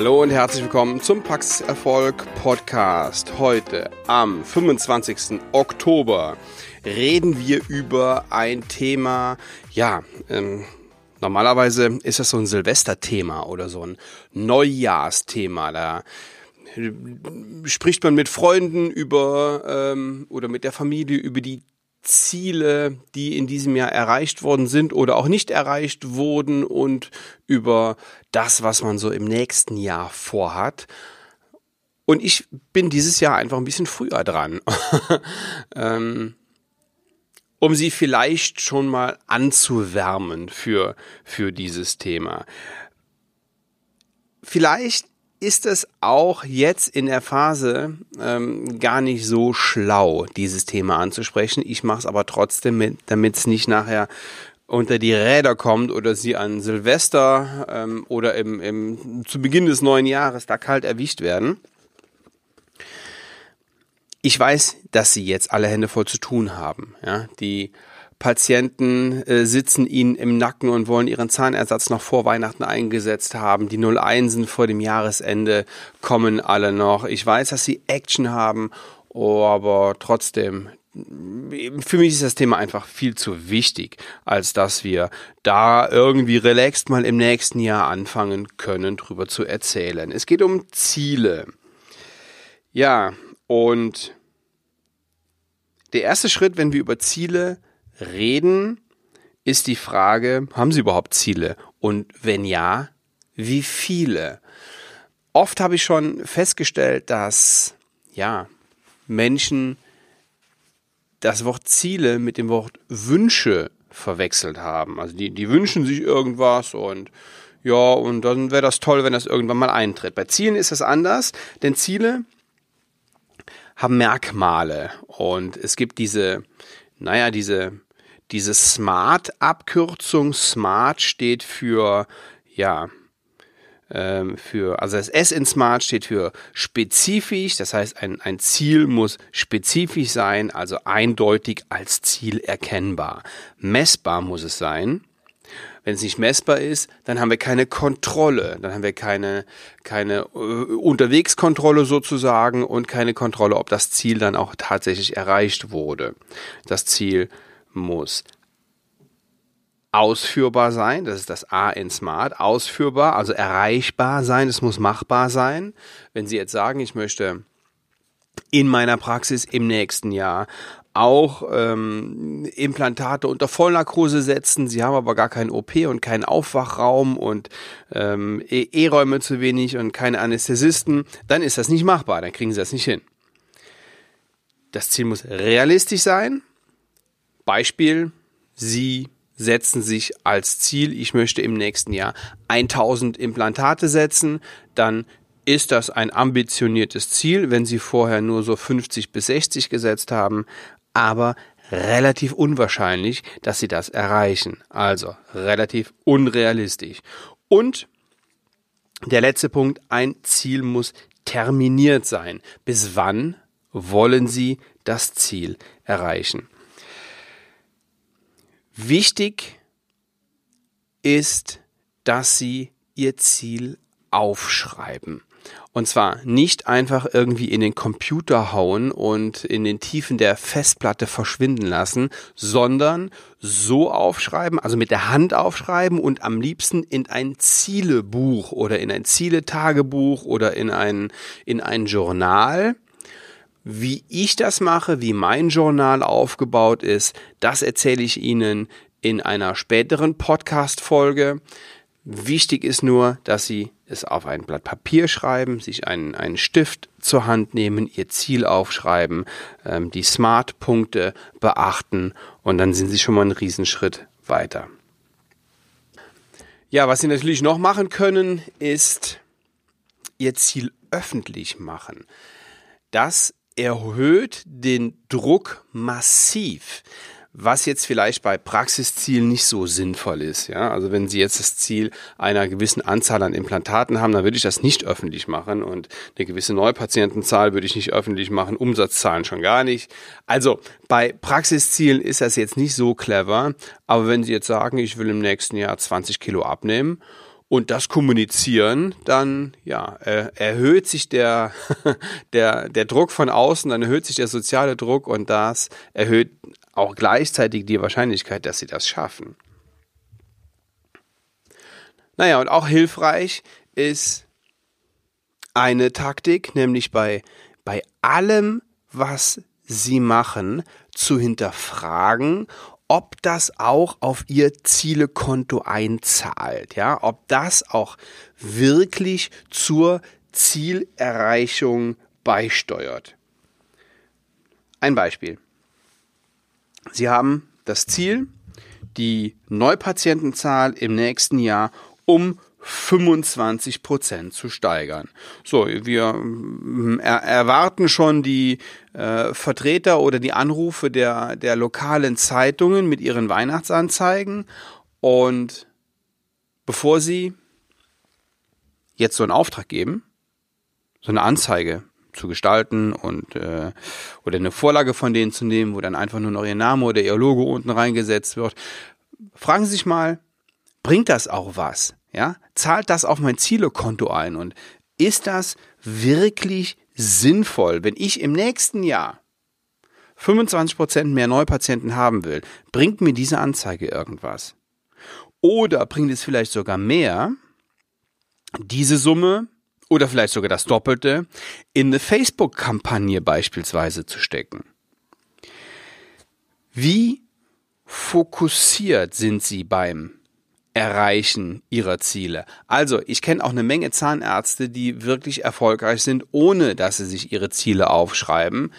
Hallo und herzlich willkommen zum Praxiserfolg Podcast. Heute am 25. Oktober reden wir über ein Thema, ja, ähm, normalerweise ist das so ein Silvesterthema oder so ein Neujahrsthema. Da äh, spricht man mit Freunden über ähm, oder mit der Familie über die Ziele, die in diesem Jahr erreicht worden sind oder auch nicht erreicht wurden und über das, was man so im nächsten Jahr vorhat. Und ich bin dieses Jahr einfach ein bisschen früher dran, ähm, um sie vielleicht schon mal anzuwärmen für, für dieses Thema. Vielleicht ist es auch jetzt in der Phase ähm, gar nicht so schlau, dieses Thema anzusprechen. Ich mache es aber trotzdem, damit es nicht nachher unter die Räder kommt oder sie an Silvester ähm, oder im, im, zu Beginn des neuen Jahres da kalt erwischt werden. Ich weiß, dass sie jetzt alle Hände voll zu tun haben. Ja, die Patienten äh, sitzen ihnen im Nacken und wollen ihren Zahnersatz noch vor Weihnachten eingesetzt haben. Die 01 vor dem Jahresende kommen alle noch. Ich weiß, dass sie Action haben, oh, aber trotzdem, für mich ist das Thema einfach viel zu wichtig, als dass wir da irgendwie relaxed mal im nächsten Jahr anfangen können, drüber zu erzählen. Es geht um Ziele. Ja, und der erste Schritt, wenn wir über Ziele reden, ist die Frage, haben Sie überhaupt Ziele? Und wenn ja, wie viele? Oft habe ich schon festgestellt, dass ja, Menschen das Wort Ziele mit dem Wort Wünsche verwechselt haben. Also die, die wünschen sich irgendwas und ja, und dann wäre das toll, wenn das irgendwann mal eintritt. Bei Zielen ist es anders, denn Ziele haben Merkmale und es gibt diese, naja, diese diese Smart-Abkürzung, Smart steht für, ja, ähm, für, also das S in Smart steht für spezifisch, das heißt, ein, ein Ziel muss spezifisch sein, also eindeutig als Ziel erkennbar. Messbar muss es sein. Wenn es nicht messbar ist, dann haben wir keine Kontrolle, dann haben wir keine, keine äh, Unterwegskontrolle sozusagen und keine Kontrolle, ob das Ziel dann auch tatsächlich erreicht wurde. Das Ziel muss ausführbar sein, das ist das A in Smart, ausführbar, also erreichbar sein, es muss machbar sein. Wenn Sie jetzt sagen, ich möchte in meiner Praxis im nächsten Jahr auch ähm, Implantate unter Vollnarkose setzen. Sie haben aber gar keinen OP und keinen Aufwachraum und ähm, E-Räume zu wenig und keine Anästhesisten. Dann ist das nicht machbar, dann kriegen Sie das nicht hin. Das Ziel muss realistisch sein, Beispiel, Sie setzen sich als Ziel, ich möchte im nächsten Jahr 1000 Implantate setzen, dann ist das ein ambitioniertes Ziel, wenn Sie vorher nur so 50 bis 60 gesetzt haben, aber relativ unwahrscheinlich, dass Sie das erreichen. Also relativ unrealistisch. Und der letzte Punkt, ein Ziel muss terminiert sein. Bis wann wollen Sie das Ziel erreichen? Wichtig ist, dass Sie Ihr Ziel aufschreiben. Und zwar nicht einfach irgendwie in den Computer hauen und in den Tiefen der Festplatte verschwinden lassen, sondern so aufschreiben, also mit der Hand aufschreiben und am liebsten in ein Zielebuch oder in ein Zieletagebuch oder in ein, in ein Journal wie ich das mache, wie mein Journal aufgebaut ist, das erzähle ich Ihnen in einer späteren Podcast-Folge. Wichtig ist nur, dass Sie es auf ein Blatt Papier schreiben, sich einen, einen Stift zur Hand nehmen, Ihr Ziel aufschreiben, ähm, die Smart-Punkte beachten und dann sind Sie schon mal einen Riesenschritt weiter. Ja, was Sie natürlich noch machen können, ist Ihr Ziel öffentlich machen. Das erhöht den Druck massiv was jetzt vielleicht bei Praxiszielen nicht so sinnvoll ist. Ja, also wenn Sie jetzt das Ziel einer gewissen Anzahl an Implantaten haben, dann würde ich das nicht öffentlich machen und eine gewisse Neupatientenzahl würde ich nicht öffentlich machen, Umsatzzahlen schon gar nicht. Also bei Praxiszielen ist das jetzt nicht so clever, aber wenn Sie jetzt sagen, ich will im nächsten Jahr 20 Kilo abnehmen und das kommunizieren, dann ja, äh, erhöht sich der, der, der Druck von außen, dann erhöht sich der soziale Druck und das erhöht auch gleichzeitig die Wahrscheinlichkeit, dass sie das schaffen. Naja, und auch hilfreich ist eine Taktik, nämlich bei, bei allem, was sie machen, zu hinterfragen, ob das auch auf ihr Zielekonto einzahlt, ja, ob das auch wirklich zur Zielerreichung beisteuert. Ein Beispiel. Sie haben das Ziel, die Neupatientenzahl im nächsten Jahr um 25 Prozent zu steigern. So, wir mm, er erwarten schon die äh, Vertreter oder die Anrufe der, der lokalen Zeitungen mit ihren Weihnachtsanzeigen. Und bevor sie jetzt so einen Auftrag geben, so eine Anzeige zu gestalten und äh, oder eine Vorlage von denen zu nehmen, wo dann einfach nur noch ihr Name oder ihr Logo unten reingesetzt wird, fragen Sie sich mal, bringt das auch was? Ja, zahlt das auf mein Zielekonto ein? Und ist das wirklich sinnvoll, wenn ich im nächsten Jahr 25% mehr Neupatienten haben will, bringt mir diese Anzeige irgendwas? Oder bringt es vielleicht sogar mehr, diese Summe oder vielleicht sogar das Doppelte in eine Facebook-Kampagne beispielsweise zu stecken? Wie fokussiert sind Sie beim Erreichen ihrer Ziele. Also, ich kenne auch eine Menge Zahnärzte, die wirklich erfolgreich sind, ohne dass sie sich ihre Ziele aufschreiben.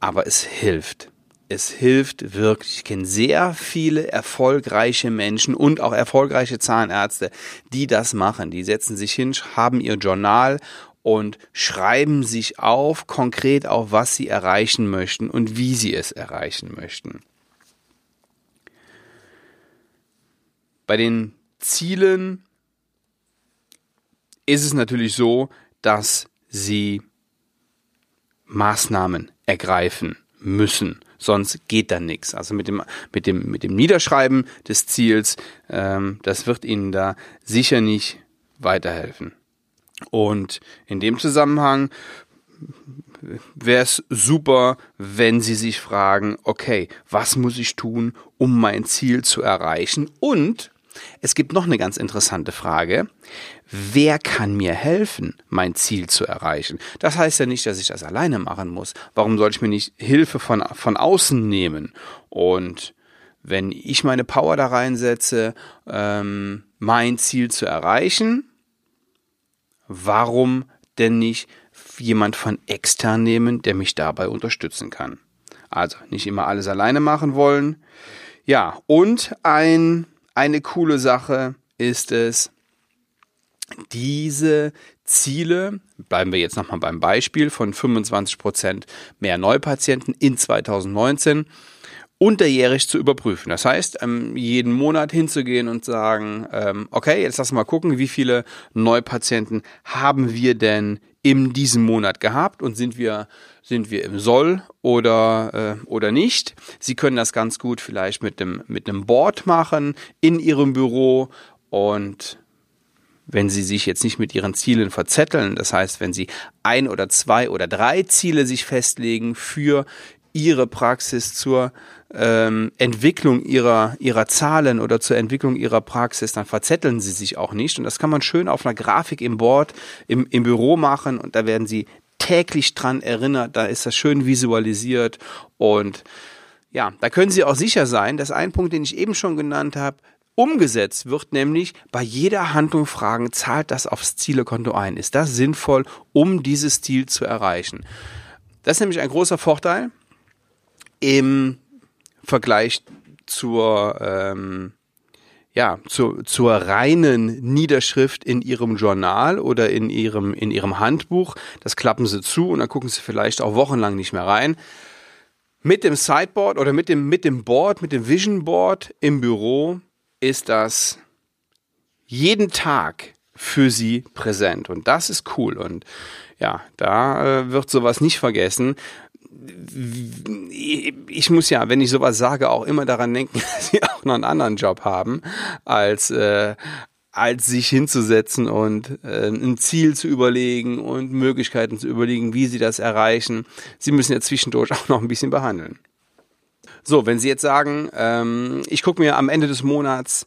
Aber es hilft. Es hilft wirklich. Ich kenne sehr viele erfolgreiche Menschen und auch erfolgreiche Zahnärzte, die das machen. Die setzen sich hin, haben ihr Journal und schreiben sich auf, konkret auf, was sie erreichen möchten und wie sie es erreichen möchten. Bei den Zielen ist es natürlich so, dass sie Maßnahmen ergreifen müssen. Sonst geht da nichts. Also mit dem, mit dem, mit dem Niederschreiben des Ziels, ähm, das wird Ihnen da sicher nicht weiterhelfen. Und in dem Zusammenhang wäre es super, wenn Sie sich fragen, okay, was muss ich tun, um mein Ziel zu erreichen? Und es gibt noch eine ganz interessante Frage. Wer kann mir helfen, mein Ziel zu erreichen? Das heißt ja nicht, dass ich das alleine machen muss. Warum soll ich mir nicht Hilfe von, von außen nehmen? Und wenn ich meine Power da reinsetze, ähm, mein Ziel zu erreichen, warum denn nicht jemand von extern nehmen, der mich dabei unterstützen kann? Also nicht immer alles alleine machen wollen. Ja, und ein eine coole Sache ist es, diese Ziele, bleiben wir jetzt nochmal beim Beispiel von 25 Prozent mehr Neupatienten in 2019, unterjährig zu überprüfen. Das heißt, ähm, jeden Monat hinzugehen und sagen, ähm, okay, jetzt lass mal gucken, wie viele Neupatienten haben wir denn in diesem Monat gehabt und sind wir sind wir im Soll oder äh, oder nicht. Sie können das ganz gut vielleicht mit dem mit einem Board machen in Ihrem Büro und wenn Sie sich jetzt nicht mit Ihren Zielen verzetteln, das heißt, wenn Sie ein oder zwei oder drei Ziele sich festlegen für Ihre Praxis zur ähm, Entwicklung ihrer, ihrer Zahlen oder zur Entwicklung ihrer Praxis, dann verzetteln sie sich auch nicht. Und das kann man schön auf einer Grafik im Board, im, im Büro machen und da werden sie täglich dran erinnert, da ist das schön visualisiert und ja, da können Sie auch sicher sein, dass ein Punkt, den ich eben schon genannt habe, umgesetzt wird, nämlich bei jeder Handlung fragen, zahlt das aufs Zielekonto ein? Ist das sinnvoll, um dieses Ziel zu erreichen? Das ist nämlich ein großer Vorteil im Vergleich zur, ähm, ja, zu, zur reinen Niederschrift in Ihrem Journal oder in Ihrem, in Ihrem Handbuch. Das klappen Sie zu und dann gucken Sie vielleicht auch wochenlang nicht mehr rein. Mit dem Sideboard oder mit dem, mit dem Board, mit dem Vision Board im Büro ist das jeden Tag für Sie präsent. Und das ist cool. Und ja, da äh, wird sowas nicht vergessen ich muss ja, wenn ich sowas sage, auch immer daran denken, dass sie auch noch einen anderen Job haben als, äh, als sich hinzusetzen und äh, ein Ziel zu überlegen und Möglichkeiten zu überlegen, wie sie das erreichen. Sie müssen ja zwischendurch auch noch ein bisschen behandeln. So, wenn Sie jetzt sagen, ähm, ich gucke mir am Ende des Monats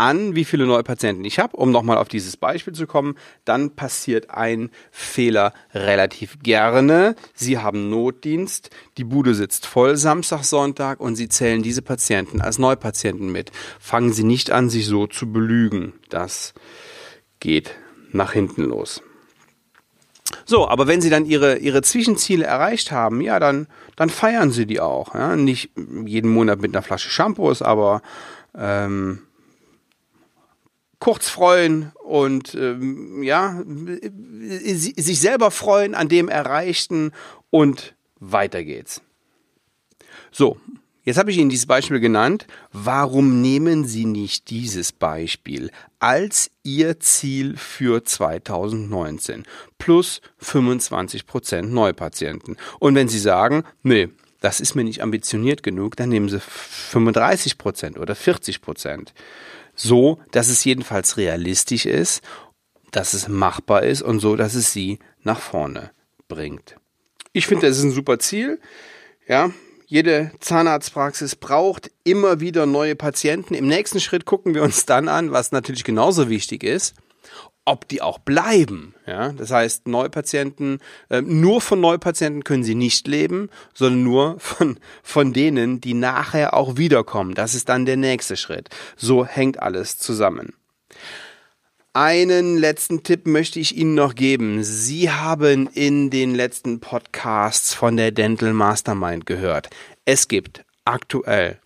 an, wie viele neue Patienten ich habe, um nochmal auf dieses Beispiel zu kommen, dann passiert ein Fehler relativ gerne. Sie haben Notdienst, die Bude sitzt voll Samstag, Sonntag und Sie zählen diese Patienten als Neupatienten mit. Fangen Sie nicht an, sich so zu belügen. Das geht nach hinten los. So, aber wenn Sie dann Ihre, Ihre Zwischenziele erreicht haben, ja, dann, dann feiern Sie die auch. Ja? Nicht jeden Monat mit einer Flasche Shampoos, aber ähm, kurz freuen und ähm, ja, sich selber freuen an dem Erreichten und weiter geht's. So, jetzt habe ich Ihnen dieses Beispiel genannt. Warum nehmen Sie nicht dieses Beispiel als Ihr Ziel für 2019 plus 25 Prozent Neupatienten? Und wenn Sie sagen, nee, das ist mir nicht ambitioniert genug, dann nehmen Sie 35 Prozent oder 40%. Prozent so, dass es jedenfalls realistisch ist, dass es machbar ist und so, dass es sie nach vorne bringt. Ich finde, das ist ein super Ziel. Ja, jede Zahnarztpraxis braucht immer wieder neue Patienten. Im nächsten Schritt gucken wir uns dann an, was natürlich genauso wichtig ist ob die auch bleiben. Ja, das heißt, Neupatienten, äh, nur von Neupatienten können sie nicht leben, sondern nur von, von denen, die nachher auch wiederkommen. Das ist dann der nächste Schritt. So hängt alles zusammen. Einen letzten Tipp möchte ich Ihnen noch geben. Sie haben in den letzten Podcasts von der Dental Mastermind gehört. Es gibt aktuell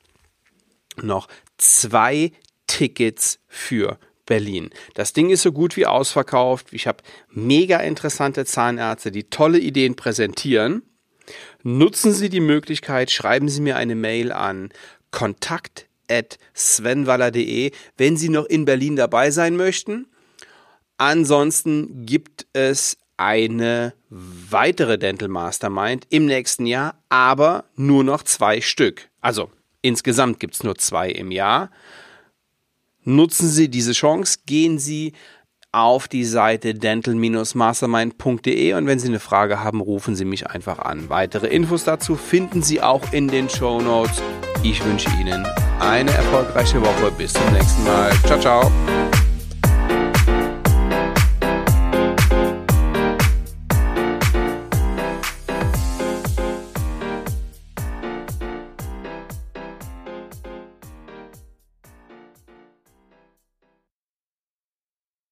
noch zwei Tickets für Berlin. Das Ding ist so gut wie ausverkauft. Ich habe mega interessante Zahnärzte, die tolle Ideen präsentieren. Nutzen Sie die Möglichkeit, schreiben Sie mir eine Mail an kontakt@svenwaller.de, wenn Sie noch in Berlin dabei sein möchten. Ansonsten gibt es eine weitere Dental Mastermind im nächsten Jahr, aber nur noch zwei Stück. Also insgesamt gibt es nur zwei im Jahr. Nutzen Sie diese Chance, gehen Sie auf die Seite dental-mastermind.de und wenn Sie eine Frage haben, rufen Sie mich einfach an. Weitere Infos dazu finden Sie auch in den Show Notes. Ich wünsche Ihnen eine erfolgreiche Woche. Bis zum nächsten Mal. Ciao, ciao.